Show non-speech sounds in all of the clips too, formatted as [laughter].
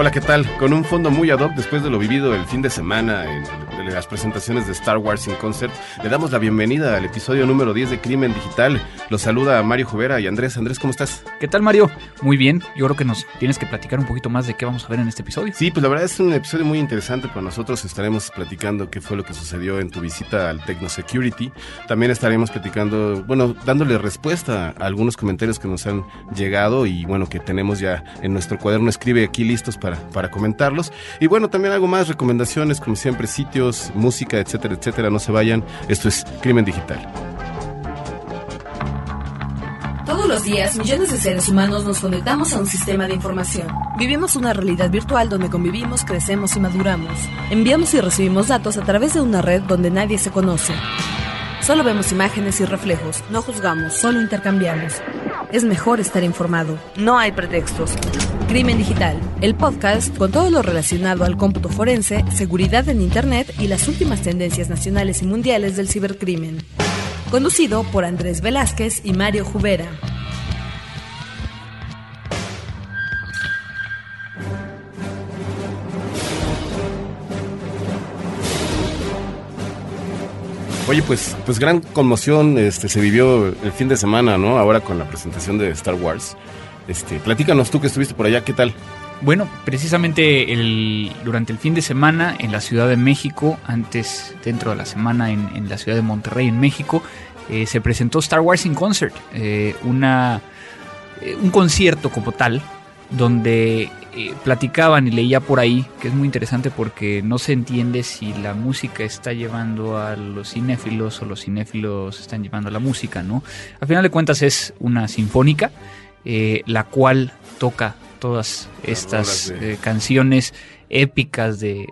Hola, ¿qué tal? Con un fondo muy ad hoc después de lo vivido el fin de semana en, las presentaciones de Star Wars in Concert, le damos la bienvenida al episodio número 10 de Crimen Digital. Los saluda Mario Jovera y Andrés. Andrés, ¿cómo estás? ¿Qué tal, Mario? Muy bien. Yo creo que nos tienes que platicar un poquito más de qué vamos a ver en este episodio. Sí, pues la verdad es un episodio muy interesante para nosotros. Estaremos platicando qué fue lo que sucedió en tu visita al Techno Security. También estaremos platicando, bueno, dándole respuesta a algunos comentarios que nos han llegado y bueno, que tenemos ya en nuestro cuaderno escribe aquí listos para, para comentarlos. Y bueno, también algo más, recomendaciones, como siempre, sitios, música, etcétera, etcétera. No se vayan. Esto es Crimen Digital. Todos los días, millones de seres humanos nos conectamos a un sistema de información. Vivimos una realidad virtual donde convivimos, crecemos y maduramos. Enviamos y recibimos datos a través de una red donde nadie se conoce. Solo vemos imágenes y reflejos, no juzgamos, solo intercambiamos. Es mejor estar informado, no hay pretextos. Crimen Digital, el podcast con todo lo relacionado al cómputo forense, seguridad en Internet y las últimas tendencias nacionales y mundiales del cibercrimen. Conducido por Andrés Velázquez y Mario Jubera. Oye, pues, pues gran conmoción este, se vivió el fin de semana, ¿no? Ahora con la presentación de Star Wars. Este, platícanos tú que estuviste por allá, ¿qué tal? Bueno, precisamente durante el fin de semana en la Ciudad de México, antes dentro de la semana en, la Ciudad de Monterrey, en México, eh, se presentó Star Wars in Concert, eh, eh, un concierto como tal, donde platicaban y leía por ahí, que es muy interesante porque no se entiende si la música está llevando a los cinéfilos o los cinéfilos están llevando a la música, ¿no? Al final de cuentas es una sinfónica eh, la cual toca todas estas eh, canciones épicas de,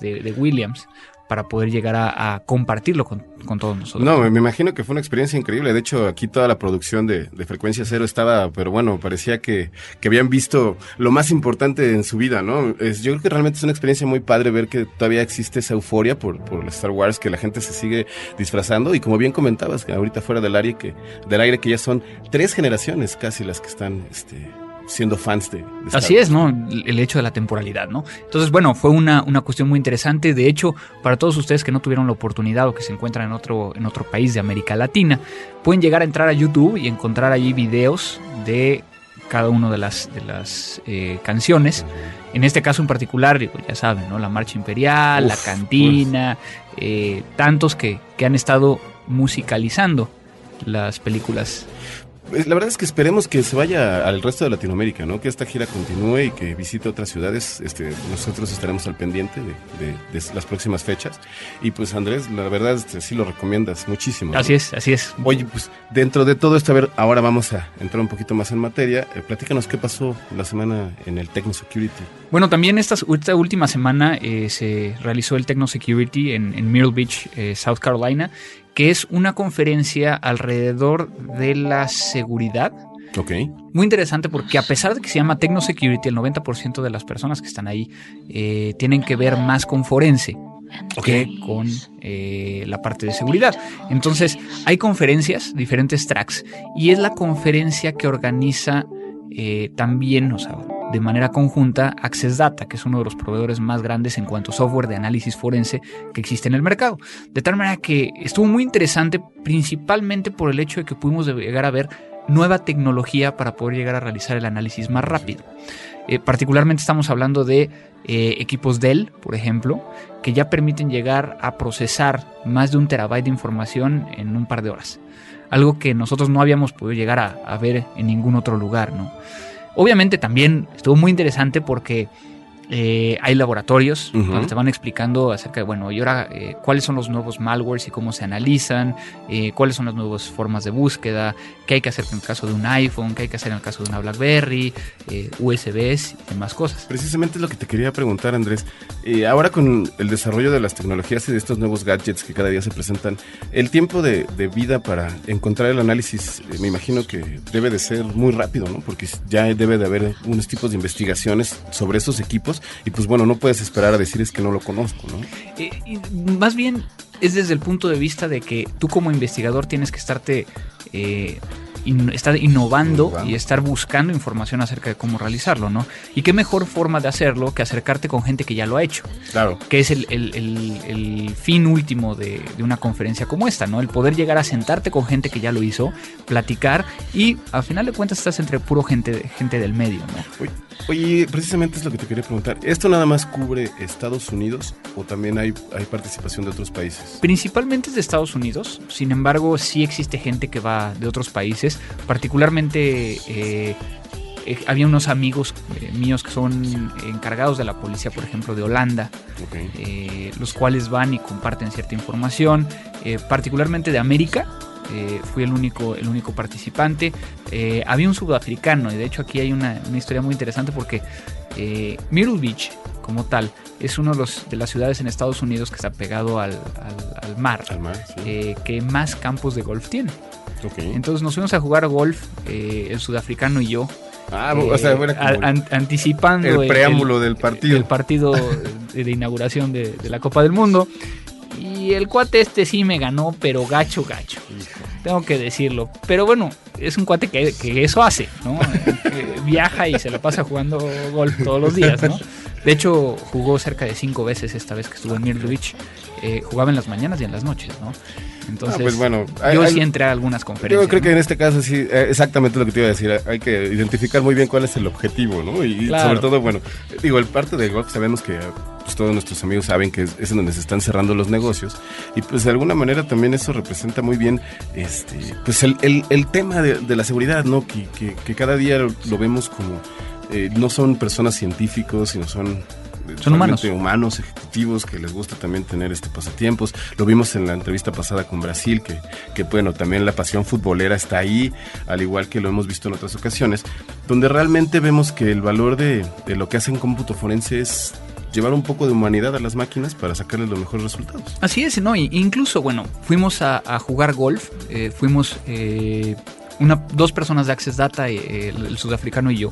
de, Williams para poder llegar a, compartirlo con, todos nosotros. No, me imagino que fue una experiencia increíble. De hecho, aquí toda la producción de, Frecuencia Cero estaba, pero bueno, parecía que, que, habían visto lo más importante en su vida, ¿no? Es, yo creo que realmente es una experiencia muy padre ver que todavía existe esa euforia por, por Star Wars, que la gente se sigue disfrazando y como bien comentabas, que ahorita fuera del aire, que, del aire que ya son tres generaciones casi las que están, este, siendo fans de, Así es, ¿no? El hecho de la temporalidad, ¿no? Entonces, bueno, fue una, una cuestión muy interesante. De hecho, para todos ustedes que no tuvieron la oportunidad o que se encuentran en otro, en otro país de América Latina, pueden llegar a entrar a YouTube y encontrar allí videos de cada una de las, de las eh, canciones. En este caso en particular, ya saben, ¿no? La Marcha Imperial, La Cantina, eh, tantos que, que han estado musicalizando las películas la verdad es que esperemos que se vaya al resto de Latinoamérica, ¿no? Que esta gira continúe y que visite otras ciudades. Este, nosotros estaremos al pendiente de, las próximas fechas. Y pues Andrés, la verdad este, sí lo recomiendas muchísimo. Así es, así es. Oye, pues dentro de todo esto, a ver, ahora vamos a entrar un poquito más en materia. Eh, platícanos qué pasó la semana en el Techno Security. Bueno, también esta, esta última semana eh, se realizó el Techno Security en, en Myrtle Beach, eh, South Carolina que es una conferencia alrededor de la seguridad. Ok. Muy interesante porque a pesar de que se llama Techno Security, el 90% de las personas que están ahí eh, tienen que ver más con forense que con eh, la parte de seguridad. Entonces, hay conferencias, diferentes tracks, y es la conferencia que organiza eh, también, o sea, de manera conjunta Access Data, que es uno de los proveedores más grandes en cuanto a software de análisis forense que existe en el mercado. De tal manera que estuvo muy interesante, principalmente por el hecho de que pudimos llegar a ver nueva tecnología para poder llegar a realizar el análisis más rápido. Eh, particularmente estamos hablando de eh, equipos Dell, por ejemplo, que ya permiten llegar a procesar más de un terabyte de información en un par de horas. Algo que nosotros no habíamos podido llegar a, ver en ningún otro lugar, ¿no? Obviamente también estuvo muy interesante porque eh, hay laboratorios donde te van explicando acerca de, bueno, y ahora eh, cuáles son los nuevos malwares y cómo se analizan, eh, cuáles son las nuevas formas de búsqueda, qué hay que hacer en el caso de un iPhone, qué hay que hacer en el caso de una BlackBerry, USBs y demás cosas. Precisamente es lo que te quería preguntar, Andrés. ahora con el desarrollo de las tecnologías y de estos nuevos gadgets que cada día se presentan, el tiempo de, de vida para encontrar el análisis, me imagino que debe de ser muy rápido, ¿no? Porque ya debe de haber unos tipos de investigaciones sobre esos equipos y pues bueno, no puedes esperar a decir es que no lo conozco, ¿no? Eh, más bien es desde el punto de vista de que tú como investigador tienes que estarte eh, estar innovando y estar buscando información acerca de cómo realizarlo, ¿no? Y qué mejor forma de hacerlo que acercarte con gente que ya lo ha hecho. Claro. Que es el, fin último de, una conferencia como esta, ¿no? El poder llegar a sentarte con gente que ya lo hizo, platicar y al final de cuentas estás entre puro gente, gente del medio, ¿no? Oye, precisamente es lo que te quería preguntar. ¿Esto nada más cubre Estados Unidos o también hay, hay participación de otros países? Principalmente es de Estados Unidos, sin embargo sí existe gente que va de otros países, particularmente... Eh, eh, había unos amigos eh, míos que son encargados de la policía, por ejemplo, de Holanda, los cuales van y comparten cierta información, particularmente de América. Fui el único, el único participante. Había un sudafricano, y de hecho aquí hay una, historia muy interesante porque eh, Myrtle Beach, como tal, es uno de, las ciudades en Estados Unidos que está pegado al, mar, que más campos de golf tiene. Entonces nos fuimos a jugar golf, el sudafricano y yo. Ah, o sea, anticipando el preámbulo del partido. El partido de, inauguración de, de, la Copa del Mundo. Y el cuate este sí me ganó, pero gacho, gacho. Tengo que decirlo. Pero bueno, es un cuate que, eso hace, ¿no? [laughs] viaja y se la pasa jugando golf todos los días, ¿no? [laughs] De hecho, jugó cerca de cinco veces esta vez que estuvo en Mirlovich. Eh, jugaba en las mañanas y en las noches, ¿no? Entonces, pues bueno, yo sí entré a algunas conferencias. Yo creo que en este caso sí, eh, exactamente lo que te iba a decir. Hay que identificar muy bien cuál es el objetivo, ¿no? Y sobre todo, bueno, digo, el parte del golf sabemos que pues, todos nuestros amigos saben que es, en donde se están cerrando los negocios y pues de alguna manera también eso representa muy bien este pues el, el, tema de, la seguridad, ¿no? Que, que, cada día lo vemos como eh, no son personas científicos, sino son son humanos. humanos, ejecutivos que les gusta también tener este pasatiempos. Lo vimos en la entrevista pasada con Brasil, que, que bueno, también la pasión futbolera está ahí, al igual que lo hemos visto en otras ocasiones, donde realmente vemos que el valor de, de lo que hacen cómputo forense es llevar un poco de humanidad a las máquinas para sacarles los mejores resultados. Así es, ¿no? incluso, bueno, fuimos a, jugar golf, eh, fuimos eh, una, dos personas de Access Data, eh, el, sudafricano y yo,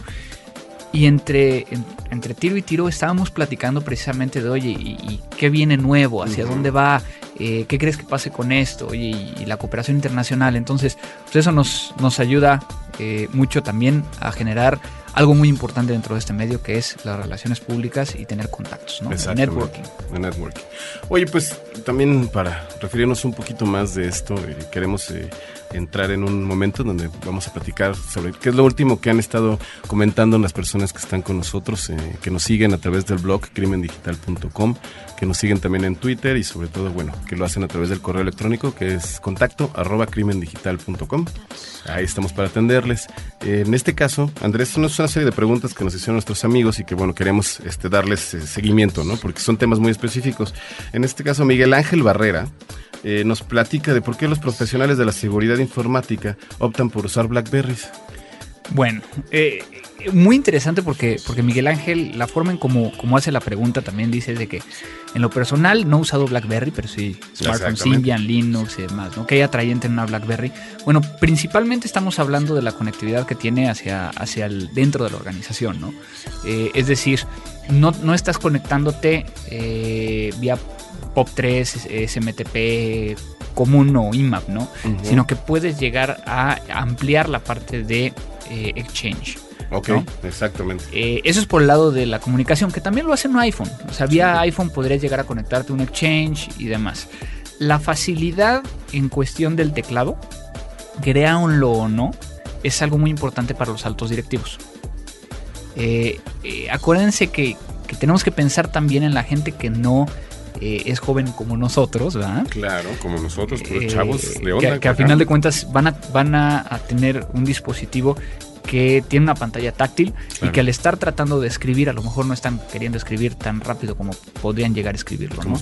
y entre, entre tiro y tiro estábamos platicando precisamente de, oye, ¿y, qué viene nuevo? ¿Hacia dónde va? Eh, ¿Qué crees que pase con esto? Oye, y, la cooperación internacional. Entonces, pues eso nos, nos ayuda eh, mucho también a generar algo muy importante dentro de este medio que es las relaciones públicas y tener contactos, ¿no? networking. networking. Oye, pues también para referirnos un poquito más de esto, eh, queremos entrar en un momento donde vamos a platicar sobre qué es lo último que han estado comentando las personas que están con nosotros, eh, que nos siguen a través del blog crimendigital.com, que nos siguen también en Twitter y sobre todo, bueno, que lo hacen a través del correo electrónico que es contacto arroba crimendigital.com. Ahí estamos para atenderles. en este caso, Andrés, es una serie de preguntas que nos hicieron nuestros amigos y que, bueno, queremos este, darles eh, seguimiento, ¿no? Porque son temas muy específicos. En este caso, Miguel Ángel Barrera eh, nos platica de por qué los profesionales de la seguridad informática optan por usar Blackberries. Bueno, eh, muy interesante porque, porque Miguel Ángel, la forma en cómo, hace la pregunta también dice de que en lo personal no he usado BlackBerry, pero sí smartphones Symbian, Linux y demás, ¿no? Que hay atrayente en una BlackBerry. Bueno, principalmente estamos hablando de la conectividad que tiene hacia, hacia el, dentro de la organización, ¿no? Eh, es decir, no, no estás conectándote vía POP3, SMTP común o IMAP, ¿no? Sino que puedes llegar a ampliar la parte de eh, Exchange. Ok, exactamente. Eh, eso es por el lado de la comunicación, que también lo hace un iPhone. O sea, vía iPhone podrías llegar a conectarte a un Exchange y demás. La facilidad en cuestión del teclado, créanlo o no, es algo muy importante para los altos directivos. Eh, acuérdense que, que tenemos que pensar también en la gente que no eh, es joven como nosotros, ¿verdad? Claro, como nosotros, pero chavos de onda. Que, a final de cuentas van a, van a, tener un dispositivo que tiene una pantalla táctil y que al estar tratando de escribir a lo mejor no están queriendo escribir tan rápido como podrían llegar a escribirlo. ¿no?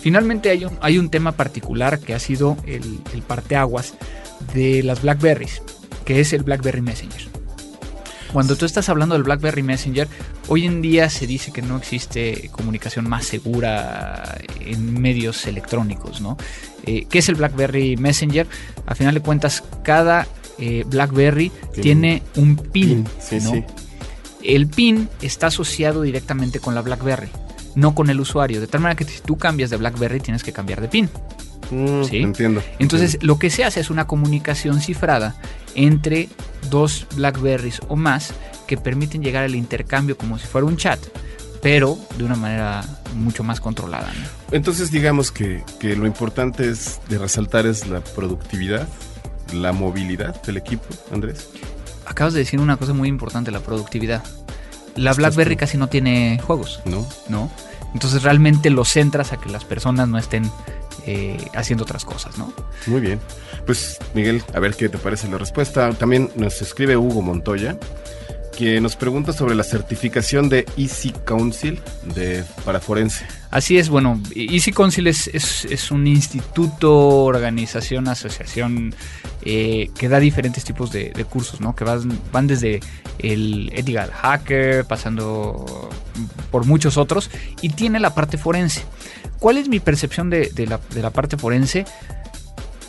Finalmente hay un, hay un tema particular que ha sido el, el parteaguas de las Blackberries, que es el Blackberry Messenger. Cuando tú estás hablando del BlackBerry Messenger, hoy en día se dice que no existe comunicación más segura en medios electrónicos, ¿no? Eh, ¿Qué es el BlackBerry Messenger? A final de cuentas, cada eh, BlackBerry tiene un PIN, ¿no? El PIN está asociado directamente con la BlackBerry, no con el usuario. De tal manera que si tú cambias de BlackBerry, tienes que cambiar de PIN. Mm, ¿Sí? Entiendo. Entonces, lo que se hace es una comunicación cifrada entre dos Blackberries o más que permiten llegar al intercambio como si fuera un chat, pero de una manera mucho más controlada. Entonces digamos que, que, lo importante es de resaltar es la productividad, la movilidad del equipo, Andrés. Acabas de decir una cosa muy importante, la productividad. La BlackBerry casi no tiene juegos. No. No. Entonces realmente lo centras a que las personas no estén eh, haciendo otras cosas, ¿no? Muy bien. Pues Miguel, a ver qué te parece la respuesta. También nos escribe Hugo Montoya que nos pregunta sobre la certificación de Easy Council de, para forense. Así es, bueno, Easy Council es, es, un instituto, organización, asociación eh, que da diferentes tipos de, cursos, ¿no? Que van, van desde el ethical hacker, pasando por muchos otros, y tiene la parte forense. ¿Cuál es mi percepción de, la, de la parte forense?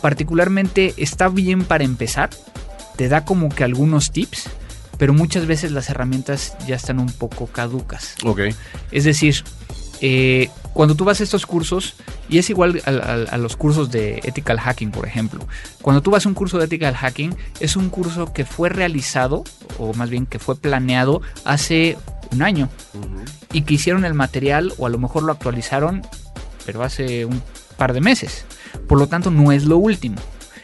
Particularmente está bien para empezar, te da como que algunos tips, pero muchas veces las herramientas ya están un poco caducas. Ok. Es decir, eh, cuando tú vas a estos cursos, y es igual a, los cursos de ethical hacking, por ejemplo, cuando tú vas a un curso de ethical hacking, es un curso que fue realizado, o más bien que fue planeado hace un año, y que hicieron el material, o a lo mejor lo actualizaron, pero hace un par de meses. Por lo tanto, no es lo último.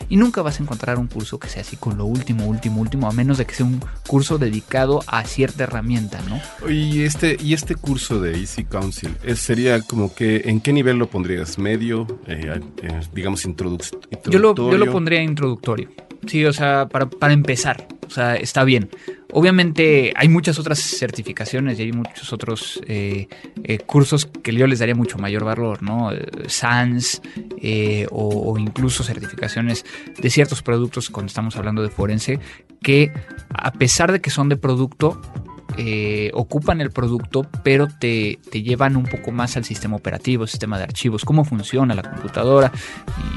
Y nunca vas a encontrar un curso que sea así con lo último, último, último, a menos de que sea un curso dedicado a cierta herramienta, ¿no? Y este, y este curso de Easy Council, ¿sería como que, ¿en qué nivel lo pondrías? ¿Medio? Eh, eh, digamos, introductorio. Yo lo, yo lo pondría introductorio. Sí, o sea, para, para empezar, o sea, está bien. Obviamente hay muchas otras certificaciones y hay muchos otros eh, eh, cursos que yo les daría mucho mayor valor, ¿no? SANS eh, o, incluso certificaciones de ciertos productos cuando estamos hablando de forense que a pesar de que son de producto, eh, ocupan el producto, pero te, llevan un poco más al sistema operativo, sistema de archivos, cómo funciona la computadora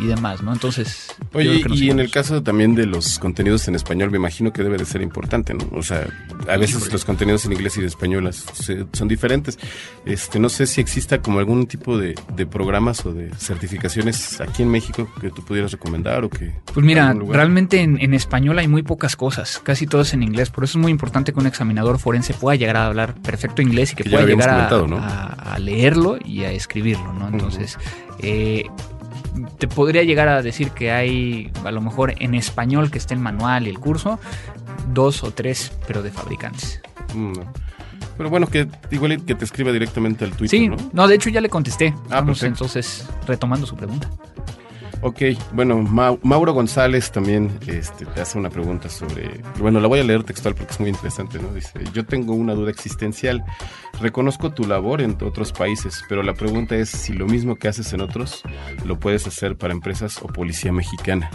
y, demás, ¿no? Entonces... Oye, y en el caso también de los contenidos en español, me imagino que debe de ser importante, ¿no? O sea, a veces los contenidos en inglés y de español son diferentes. Este, no sé si exista como algún tipo de, programas o de certificaciones aquí en México que tú pudieras recomendar o que... Pues mira, realmente en, en español hay muy pocas cosas, casi todo es en inglés, por eso es muy importante que un examinador forense se pueda llegar a hablar perfecto inglés y que, pueda llegar a, leerlo y a escribirlo, ¿no? Entonces, eh, te podría llegar a decir que hay, a lo mejor en español que esté el manual y el curso, dos o tres, pero de fabricantes. Mm, pero bueno, que igual que te escriba directamente al Twitter. Sí, ¿no? de hecho ya le contesté. Ah, Vamos entonces retomando su pregunta. Ok, bueno, Mauro González también este, te hace una pregunta sobre, bueno, la voy a leer textual porque es muy interesante, ¿no? Dice, yo tengo una duda existencial, reconozco tu labor en otros países, pero la pregunta es si lo mismo que haces en otros lo puedes hacer para empresas o policía mexicana.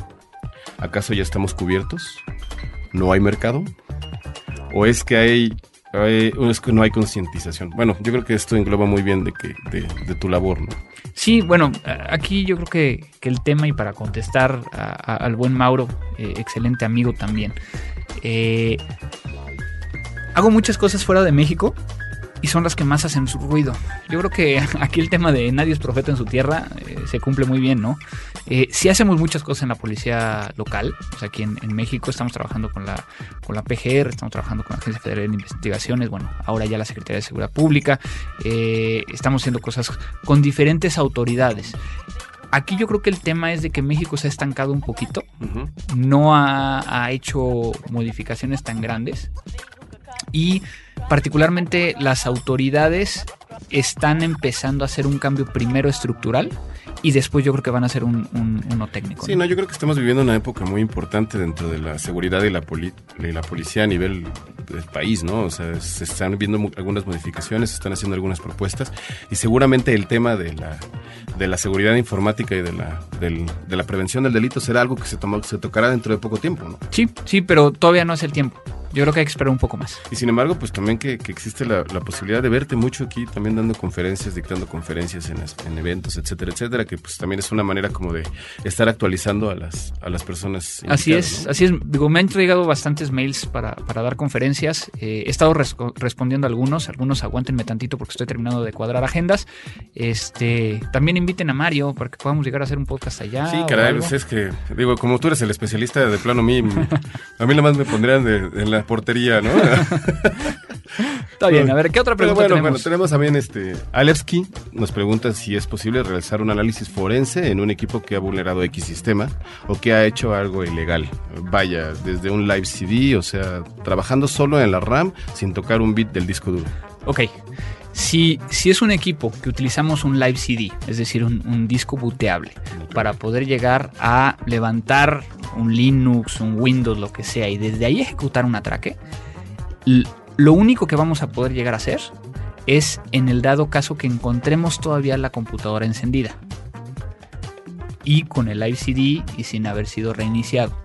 ¿Acaso ya estamos cubiertos? ¿No hay mercado? ¿O es que hay no hay concientización. Bueno, yo creo que esto engloba muy bien de, que, de, tu labor, ¿no? Sí, bueno, aquí yo creo que, el tema, y para contestar al buen Mauro, eh, excelente amigo también, eh, hago muchas cosas fuera de México y son las que más hacen su ruido. Yo creo que [laughs] aquí el tema de nadie es profeta en su tierra eh, se cumple muy bien, ¿no? Eh, sí hacemos muchas cosas en la policía local, sea, aquí en, México estamos trabajando con la, con la PGR, estamos trabajando con la Agencia Federal de Investigaciones, bueno, ahora ya la Secretaría de Seguridad Pública, eh, estamos haciendo cosas con diferentes autoridades. Aquí yo creo que el tema es de que México se ha estancado un poquito, no ha, ha hecho modificaciones tan grandes y particularmente las autoridades están empezando a hacer un cambio primero estructural y después yo creo que van a hacer un, uno técnico. Sí, ¿no? yo creo que estamos viviendo una época muy importante dentro de la seguridad y la, policía a nivel del país, ¿no? O sea, se están viendo algunas modificaciones, se están haciendo algunas propuestas y seguramente el tema de la, de la seguridad informática y de la, de la prevención del delito será algo que se, se tocará dentro de poco tiempo, ¿no? Sí, sí, pero todavía no es el tiempo. Yo creo que hay que esperar un poco más. Y sin embargo, pues también que, existe la, posibilidad de verte mucho aquí, también dando conferencias, dictando conferencias en, eventos, etcétera, etcétera, que pues también es una manera como de estar actualizando a las, a las personas. Así es, así es. Digo, me han entregado bastantes mails para, para dar conferencias. Eh, he estado respondiendo a algunos, algunos aguántenme tantito porque estoy terminando de cuadrar agendas. Este, también inviten a Mario para que podamos llegar a hacer un podcast allá. Sí, caray, pues es que, digo, como tú eres el especialista de plano, a mí, [laughs] a mí nada más me pondrían en la portería, ¿no? [laughs] Está bien, a ver, ¿qué otra pregunta bueno, tenemos? Bueno, tenemos también este. Alevsky nos pregunta si es posible realizar un análisis forense en un equipo que ha vulnerado X sistema o que ha hecho algo ilegal. Vaya, desde un live CD, o sea, trabajando solo en la RAM sin tocar un bit del disco duro. Ok. Si, es un equipo que utilizamos un live CD, es decir, un, disco booteable, para poder llegar a levantar un Linux, un Windows, lo que sea, y desde ahí ejecutar un atraque, lo único que vamos a poder llegar a hacer es en el dado caso que encontremos todavía la computadora encendida y con el live CD y sin haber sido reiniciado.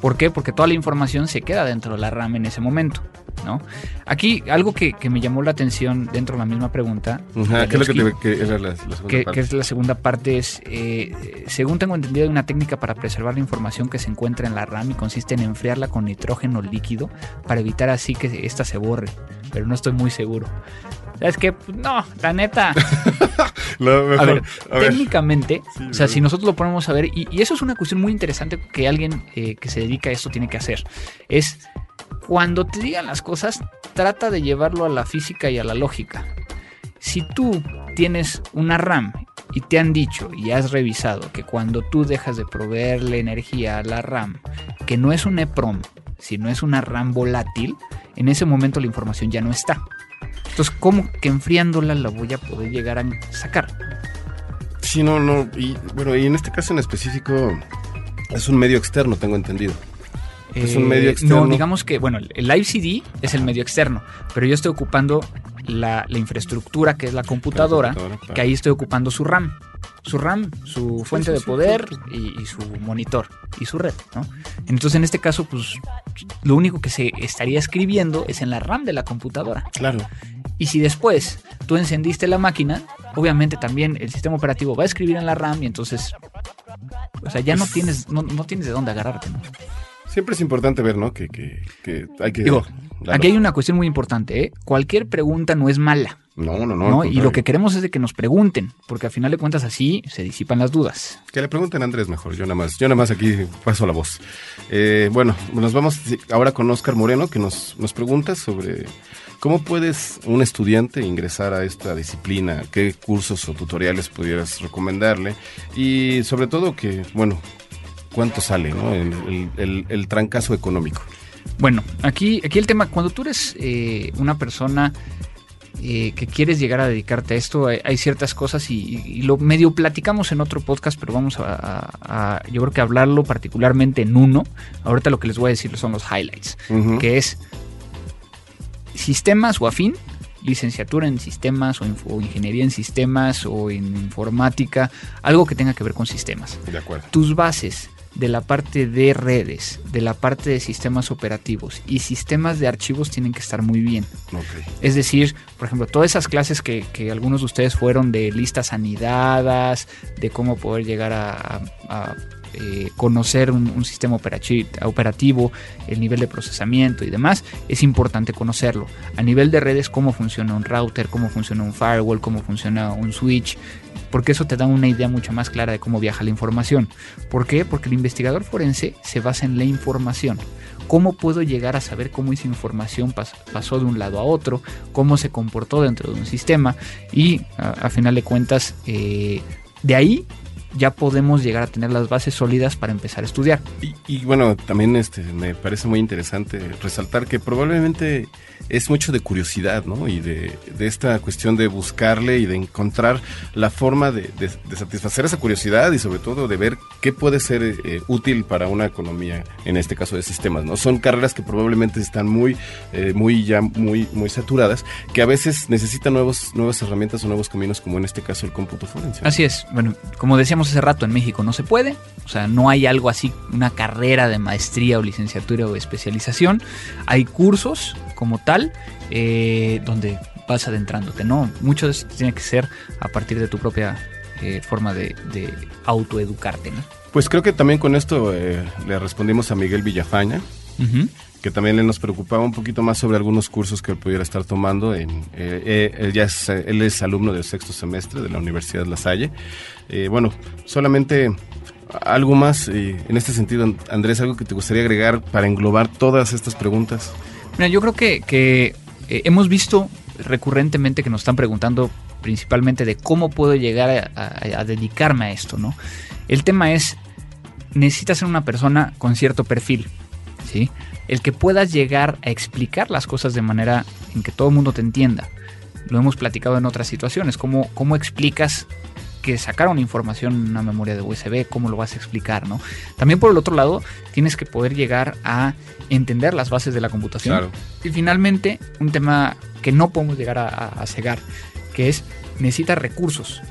¿Por qué? Porque toda la información se queda dentro de la RAM en ese momento. ¿No? Aquí, algo que, me llamó la atención dentro de la misma pregunta. ¿Qué es lo que, es la, segunda parte? es la segunda parte? Es, eh, según tengo entendido, hay una técnica para preservar la información que se encuentra en la RAM y consiste en enfriarla con nitrógeno líquido para evitar así que ésta se borre. Pero no estoy muy seguro. Es que, pues, no, la neta. [laughs] a ver, técnicamente, o sea, si nosotros lo ponemos a ver, y, eso es una cuestión muy interesante que alguien eh, que se dedica a esto tiene que hacer, es cuando te digan las cosas, trata de llevarlo a la física y a la lógica. Si tú tienes una RAM y te han dicho y has revisado que cuando tú dejas de proveerle energía a la RAM, que no es un EPROM, sino es una RAM volátil, en ese momento la información ya no está. Entonces, ¿cómo que enfriándola la voy a poder llegar a sacar? Sí, no, no. Y bueno, y en este caso en específico es un medio externo, tengo entendido. Es un medio eh, externo. No, digamos que, bueno, el live CD es el medio externo, pero yo estoy ocupando la, infraestructura que es la computadora, que ahí estoy ocupando su RAM. Su RAM, su fuente de poder y, su monitor y su red, ¿no? Entonces, en este caso, pues, lo único que se estaría escribiendo es en la RAM de la computadora. Claro. Y si después tú encendiste la máquina, obviamente también el sistema operativo va a escribir en la RAM y entonces, o sea, ya no tienes, no, no tienes de dónde agarrarte, ¿no? Siempre es importante ver, ¿no? Que, que, que hay que... Digo, aquí hay una cuestión muy importante, ¿eh? Cualquier pregunta no es mala. No, no, no. Y lo que queremos es de que nos pregunten, porque al final de cuentas así se disipan las dudas. Que le pregunten a Andrés mejor, yo nada más, yo nada más aquí paso la voz. Eh, bueno, nos vamos ahora con Oscar Moreno, que nos, nos pregunta sobre cómo puedes un estudiante ingresar a esta disciplina, qué cursos o tutoriales pudieras recomendarle y sobre todo que, bueno, cuánto sale, ¿no? El, el, trancazo económico. Bueno, aquí, aquí el tema, cuando tú eres eh, una persona eh, que quieres llegar a dedicarte a esto, hay, ciertas cosas y, lo medio platicamos en otro podcast, pero vamos a, yo creo que hablarlo particularmente en uno. Ahorita lo que les voy a decir son los highlights, que es sistemas o afín, licenciatura en sistemas o, o, ingeniería en sistemas o en informática, algo que tenga que ver con sistemas. De acuerdo. Tus bases de la parte de redes, de la parte de sistemas operativos y sistemas de archivos tienen que estar muy bien. Es decir, por ejemplo, todas esas clases que, algunos de ustedes fueron de listas anidadas, de cómo poder llegar a, eh, conocer un, sistema operativo, el nivel de procesamiento y demás, es importante conocerlo. A nivel de redes, cómo funciona un router, cómo funciona un firewall, cómo funciona un switch, porque eso te da una idea mucho más clara de cómo viaja la información. ¿Por qué? Porque el investigador forense se basa en la información. ¿Cómo puedo llegar a saber cómo esa información pasó de un lado a otro? ¿Cómo se comportó dentro de un sistema? Y a, final de cuentas, eh, de ahí ya podemos llegar a tener las bases sólidas para empezar a estudiar. Y, bueno, también este, me parece muy interesante resaltar que probablemente es mucho de curiosidad, ¿no? Y de, esta cuestión de buscarle y de encontrar la forma de, satisfacer esa curiosidad y sobre todo de ver qué puede ser eh, útil para una economía, en este caso de sistemas, ¿no? Son carreras que probablemente están muy, eh, muy ya muy, muy saturadas, que a veces necesitan nuevos, nuevas herramientas o nuevos caminos, como en este caso el cómputo forense. Así es. Bueno, como decíamos hace rato, en México no se puede, o sea, no hay algo así, una carrera de maestría o licenciatura o especialización. Hay cursos como tal eh, donde vas adentrándote, ¿no? Mucho de esto tiene que ser a partir de tu propia eh, forma de, autoeducarte, ¿no? Pues creo que también con esto eh, le respondimos a Miguel Villafaña, que también nos preocupaba un poquito más sobre algunos cursos que él pudiera estar tomando. En, él, ya es, él es alumno del sexto semestre de la Universidad La Salle. bueno, solamente algo más en este sentido, Andrés, algo que te gustaría agregar para englobar todas estas preguntas. Mira, yo creo que, que eh, hemos visto recurrentemente que nos están preguntando principalmente de cómo puedo llegar a, dedicarme a esto, ¿no? El tema es, necesitas ser una persona con cierto perfil, ¿sí? El que puedas llegar a explicar las cosas de manera en que todo el mundo te entienda. Lo hemos platicado en otras situaciones, cómo, cómo explicas que sacaron información en una memoria de USB, cómo lo vas a explicar, ¿no? También por el otro lado, tienes que poder llegar a entender las bases de la computación. Y finalmente, un tema que no podemos llegar a, cegar, que es necesitas recursos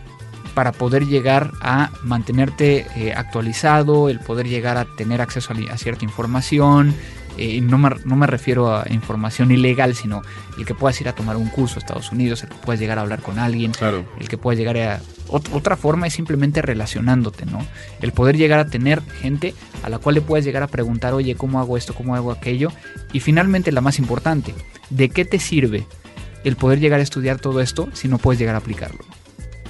para poder llegar a mantenerte eh, actualizado, el poder llegar a tener acceso a cierta información, eh, no, me, no, me, refiero a información ilegal, sino el que puedas ir a tomar un curso a Estados Unidos, el que puedas llegar a hablar con alguien, el que puedas llegar a... otra forma es simplemente relacionándote, ¿no? El poder llegar a tener gente a la cual le puedes llegar a preguntar, oye, ¿cómo hago esto? ¿Cómo hago aquello? Y finalmente, la más importante, ¿de qué te sirve el poder llegar a estudiar todo esto si no puedes llegar a aplicarlo?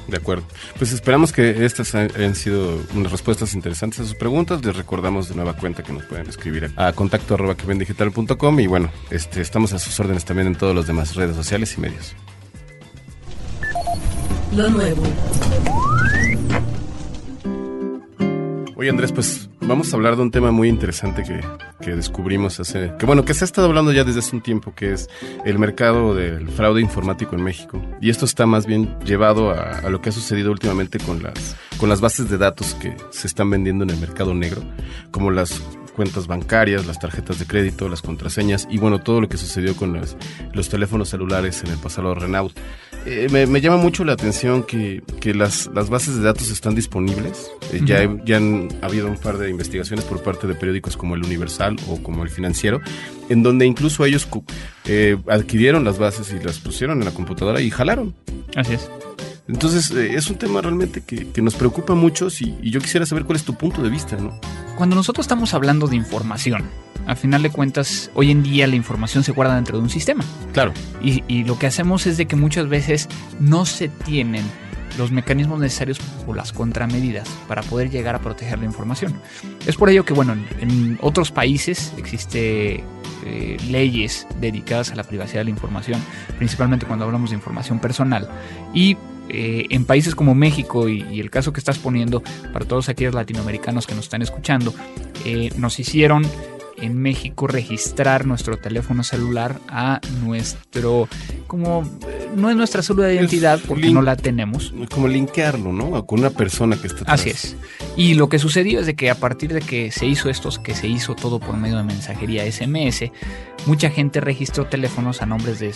De acuerdo. Pues esperamos que estas hayan sido unas respuestas interesantes a sus preguntas. Les recordamos de nueva cuenta que nos pueden escribir a contacto arroba y bueno, este, estamos a sus órdenes también en todas las demás redes sociales y medios. Lo nuevo. Oye Andrés, pues vamos a hablar de un tema muy interesante que, que, descubrimos hace, que bueno, que se ha estado hablando ya desde hace un tiempo, que es el mercado del fraude informático en México. Y esto está más bien llevado a, lo que ha sucedido últimamente con las, con las bases de datos que se están vendiendo en el mercado negro, como las cuentas bancarias, las tarjetas de crédito, las contraseñas y bueno, todo lo que sucedió con los, los teléfonos celulares en el pasado Renault. Eh, me, llama mucho la atención que, que las, las, bases de datos están disponibles. Eh, ya, ya han habido un par de investigaciones por parte de periódicos como el Universal o como el Financiero, en donde incluso ellos eh, adquirieron las bases y las pusieron en la computadora y jalaron. Así es. Entonces es un tema realmente que, que nos preocupa mucho y, y, yo quisiera saber cuál es tu punto de vista, ¿no? Cuando nosotros estamos hablando de información, a final de cuentas, hoy en día la información se guarda dentro de un sistema. Claro. Y, lo que hacemos es de que muchas veces no se tienen los mecanismos necesarios o las contramedidas para poder llegar a proteger la información. Es por ello que, bueno, en, otros países existe eh, leyes dedicadas a la privacidad de la información, principalmente cuando hablamos de información personal. Y eh, en países como México y, el caso que estás poniendo para todos aquellos latinoamericanos que nos están escuchando, eh, nos hicieron en México registrar nuestro teléfono celular a nuestro, como no es nuestra célula de identidad porque no la tenemos. Como linkearlo, ¿no? Con una persona que está Así es. Y lo que sucedió es de que a partir de que se hizo esto, que se hizo todo por medio de mensajería SMS, mucha gente registró teléfonos a nombres de,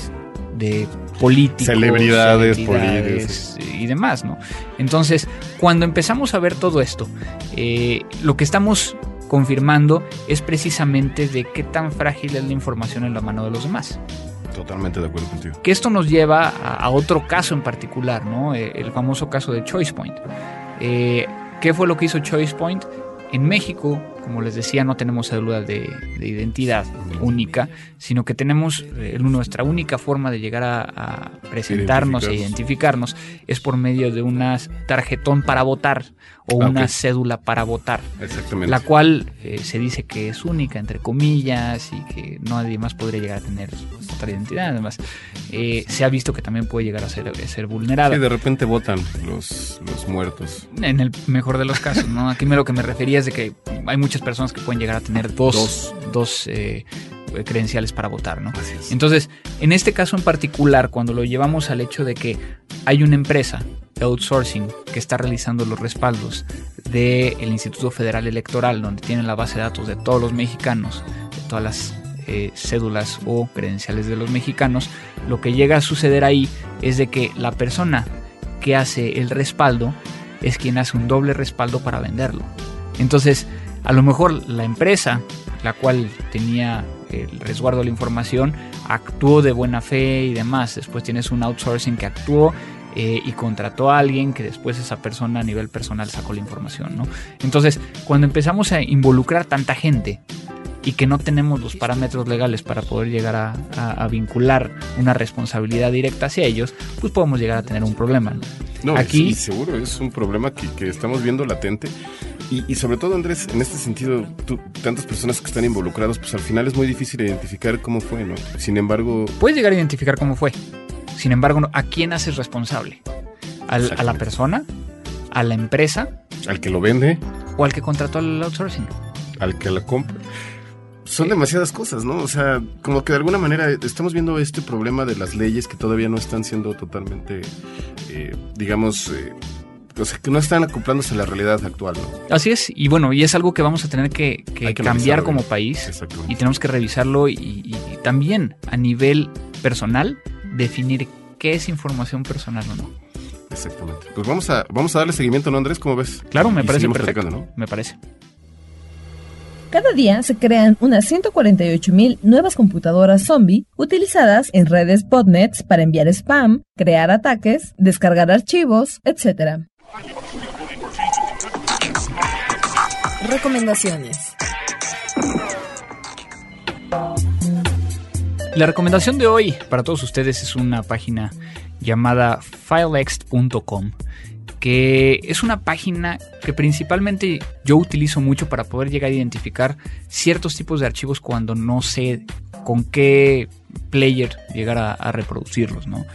de políticos, celebridades, celebridades y demás, ¿no? Entonces, cuando empezamos a ver todo esto, eh, lo que estamos confirmando es precisamente de qué tan frágil es la información en la mano de los demás. Totalmente de acuerdo contigo. Que esto nos lleva a, otro caso en particular, ¿no? Eh, el famoso caso de ChoicePoint. Eh, ¿Qué fue lo que hizo ChoicePoint? En México, como les decía, no tenemos cédula de, identidad única, sino que tenemos eh, nuestra única forma de llegar a, presentarnos e identificarnos es por medio de una tarjetón para votar o ah, una cédula para votar. Exactamente. La cual eh, se dice que es única, entre comillas, y que nadie más podría llegar a tener otra identidad. Además, eh, se ha visto que también puede llegar a ser, ser vulnerada. Sí, de repente votan los, los muertos. En el mejor de los casos, ¿no? Aquí me lo que me refería es de que hay muchas personas que pueden llegar a tener dos, dos. dos eh, credenciales para votar, ¿no? Entonces, en este caso en particular, cuando lo llevamos al hecho de que hay una empresa outsourcing que está realizando los respaldos del Instituto Federal Electoral, donde tienen la base de datos de todos los mexicanos, de todas las eh, cédulas o credenciales de los mexicanos, lo que llega a suceder ahí es de que la persona que hace el respaldo es quien hace un doble respaldo para venderlo. Entonces, a lo mejor la empresa, la cual tenía el resguardo de la información, actuó de buena fe y demás. Después tienes un outsourcing que actuó eh, y contrató a alguien que después esa persona a nivel personal sacó la información, ¿no? Entonces, cuando empezamos a involucrar tanta gente y que no tenemos los parámetros legales para poder llegar a, vincular una responsabilidad directa hacia ellos, pues podemos llegar a tener un problema. No, Aquí, seguro es un problema que, estamos viendo latente. Y, sobre todo, Andrés, en este sentido, tantas personas que están involucradas, pues al final es muy difícil identificar cómo fue, ¿no? Sin embargo... Puedes llegar a identificar cómo fue. Sin embargo, ¿a quién haces responsable? ¿A la persona? ¿A la empresa? ¿Al que lo vende? ¿O al que contrató el outsourcing? Al que la compra son demasiadas cosas, ¿no? O sea, como que de alguna manera estamos viendo este problema de las leyes que todavía no están siendo totalmente, eh, digamos, eh, o sea, que no están acoplándose a la realidad actual, ¿no? Así es, y bueno, y es algo que vamos a tener que, cambiar como país y tenemos que revisarlo y, también a nivel personal definir qué es información personal o no. Exactamente. Pues vamos a, vamos a darle seguimiento, ¿no, Andrés? ¿Cómo ves? Claro, me parece perfecto. ¿no? Me parece. Cada día se crean unas 148.000 nuevas computadoras zombie utilizadas en redes botnets para enviar spam, crear ataques, descargar archivos, etc. Recomendaciones. La recomendación de hoy para todos ustedes es una página llamada filext.com que es una página que principalmente yo utilizo mucho para poder llegar a identificar ciertos tipos de archivos cuando no sé con qué player llegar a, reproducirlos, ¿no?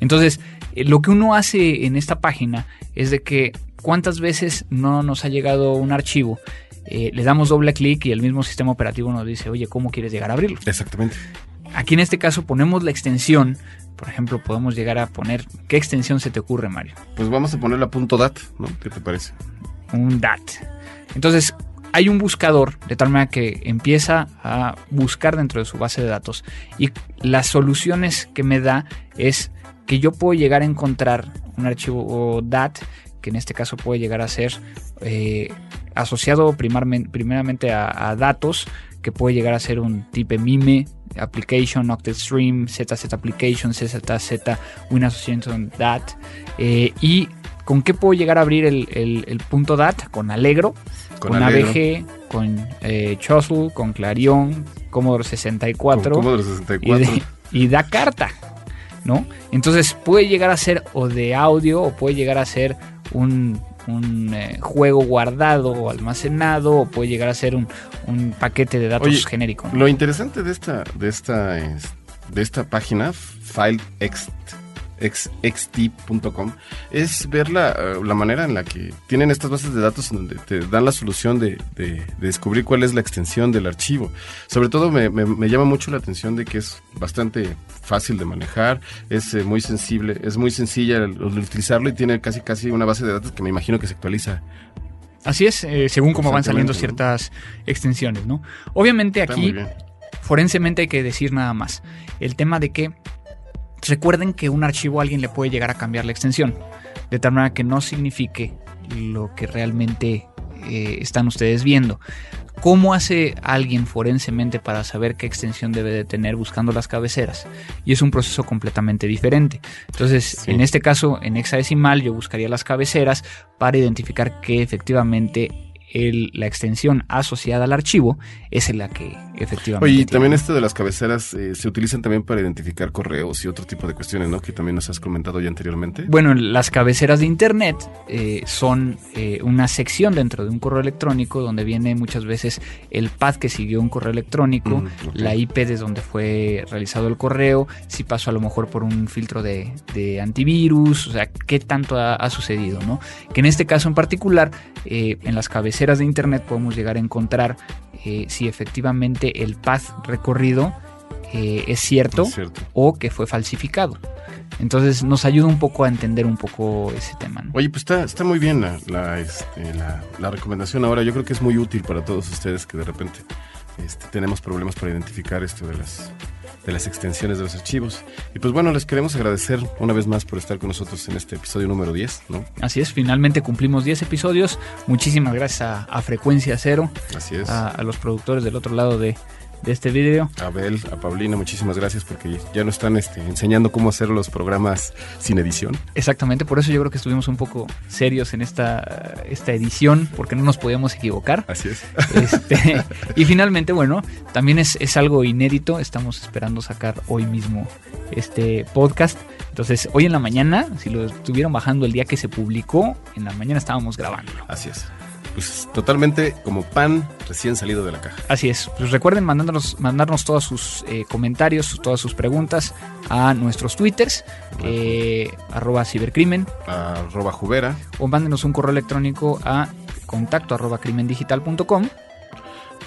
Entonces, lo que uno hace en esta página es de que cuántas veces no nos ha llegado un archivo, eh, le damos doble clic y el mismo sistema operativo nos dice, oye, ¿cómo quieres llegar a abrirlo? Exactamente. Aquí en este caso ponemos la extensión por ejemplo, podemos llegar a poner. ¿Qué extensión se te ocurre, Mario? Pues vamos a poner la punto .dat, ¿no? ¿Qué te parece? Un DAT. Entonces, hay un buscador de tal manera que empieza a buscar dentro de su base de datos y las soluciones que me da es que yo puedo llegar a encontrar un archivo DAT que en este caso puede llegar a ser eh, asociado primeramente a, a, datos que puede llegar a ser un tipo MIME Application, Stream, ZZ Application, ZZ Win Association DAT. Eh, ¿Y con qué puedo llegar a abrir el, punto DAT? Con Allegro, con, ABG, con eh, con Clarion, Commodore 64. Commodore 64. Y, da carta. ¿No? Entonces puede llegar a ser o de audio o puede llegar a ser un un eh, juego guardado o almacenado o puede llegar a ser un, paquete de datos genérico. Lo interesante de esta, de esta, de esta página, Xt.com es ver la, la, manera en la que tienen estas bases de datos donde te dan la solución de, descubrir cuál es la extensión del archivo. Sobre todo me, me, llama mucho la atención de que es bastante fácil de manejar, es eh, muy sensible, es muy sencilla el, utilizarlo y tiene casi casi una base de datos que me imagino que se actualiza Así es, eh, según cómo van saliendo ciertas extensiones, ¿no? Obviamente aquí, forensemente hay que decir nada más. El tema de que Recuerden que un archivo a alguien le puede llegar a cambiar la extensión, de tal manera que no signifique lo que realmente eh, están ustedes viendo. ¿Cómo hace alguien forensemente para saber qué extensión debe de tener buscando las cabeceras? Y es un proceso completamente diferente. Entonces, en este caso, en hexadecimal, yo buscaría las cabeceras para identificar que efectivamente la extensión asociada al archivo es la que efectivamente. Oye, y también esto de las cabeceras eh, se utilizan también para identificar correos y otro tipo de cuestiones, ¿no? Que también nos has comentado ya anteriormente. Bueno, las cabeceras de Internet eh, son eh, una sección dentro de un correo electrónico donde viene muchas veces el path que siguió un correo electrónico, mm, la IP desde donde fue realizado el correo, si pasó a lo mejor por un filtro de, antivirus, o sea, qué tanto ha, ha, sucedido, ¿no? Que en este caso en particular, en las cabeceras de internet podemos llegar a encontrar eh, si efectivamente el path recorrido eh, es, cierto Es cierto. o que fue falsificado. Entonces nos ayuda un poco a entender un poco ese tema. ¿no? Oye, pues está, está muy bien la, la, este, la- la recomendación ahora. Yo creo que es muy útil para todos ustedes que de repente este, tenemos problemas para identificar esto de las, de las extensiones de los archivos. Y pues bueno, les queremos agradecer una vez más por estar con nosotros en este episodio número 10, ¿no? Así es, finalmente cumplimos 10 episodios. Muchísimas gracias a, a Frecuencia Cero, Así es. a, a los productores del otro lado de, de este video. A Abel, a Paulina, muchísimas gracias porque ya nos están este, enseñando cómo hacer los programas sin edición. Exactamente, por eso yo creo que estuvimos un poco serios en esta, esta edición, porque no nos podíamos equivocar. Así es. Este, [laughs] y finalmente, bueno, también es, es algo inédito. Estamos esperando sacar hoy mismo este podcast. Entonces, hoy en la mañana, si lo estuvieron bajando el día que se publicó, en la mañana estábamos grabándolo. Así es. Pues totalmente como pan recién salido de la caja. Así es. Pues recuerden mandarnos, mandarnos todos sus eh, comentarios, todas sus preguntas a nuestros twitters, eh, arroba cibercrimen, Arroba Jubera. o mándenos un correo electrónico a contacto arroba crimendigital.com.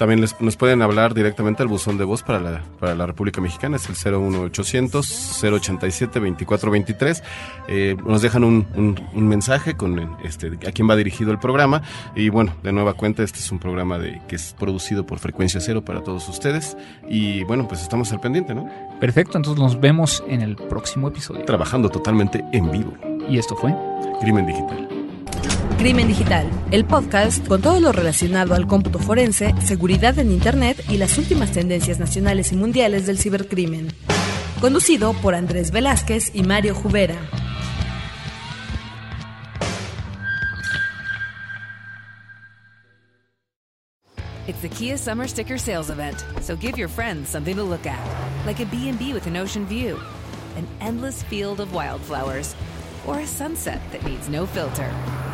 También les- nos pueden hablar directamente al buzón de voz para la, para la República Mexicana, es el 01800-087-2423. Eh, nos dejan un, un- un mensaje con este, a quién va dirigido el programa. Y bueno, de nueva cuenta, este es un programa de, que es producido por Frecuencia Cero para todos ustedes. Y bueno, pues estamos al pendiente, ¿no? Perfecto, entonces nos vemos en el próximo episodio. Trabajando totalmente en vivo. Y esto fue Crimen Digital. Crimen Digital, el podcast con todo lo relacionado al cómputo forense, seguridad en Internet y las últimas tendencias nacionales y mundiales del cibercrimen. Conducido por Andrés Velázquez y Mario Jubera. It's the Kia Summer Sticker Sales Event, so give your friends something to look at, like a B&B with an ocean view, an endless field of wildflowers, or a sunset that needs no filter.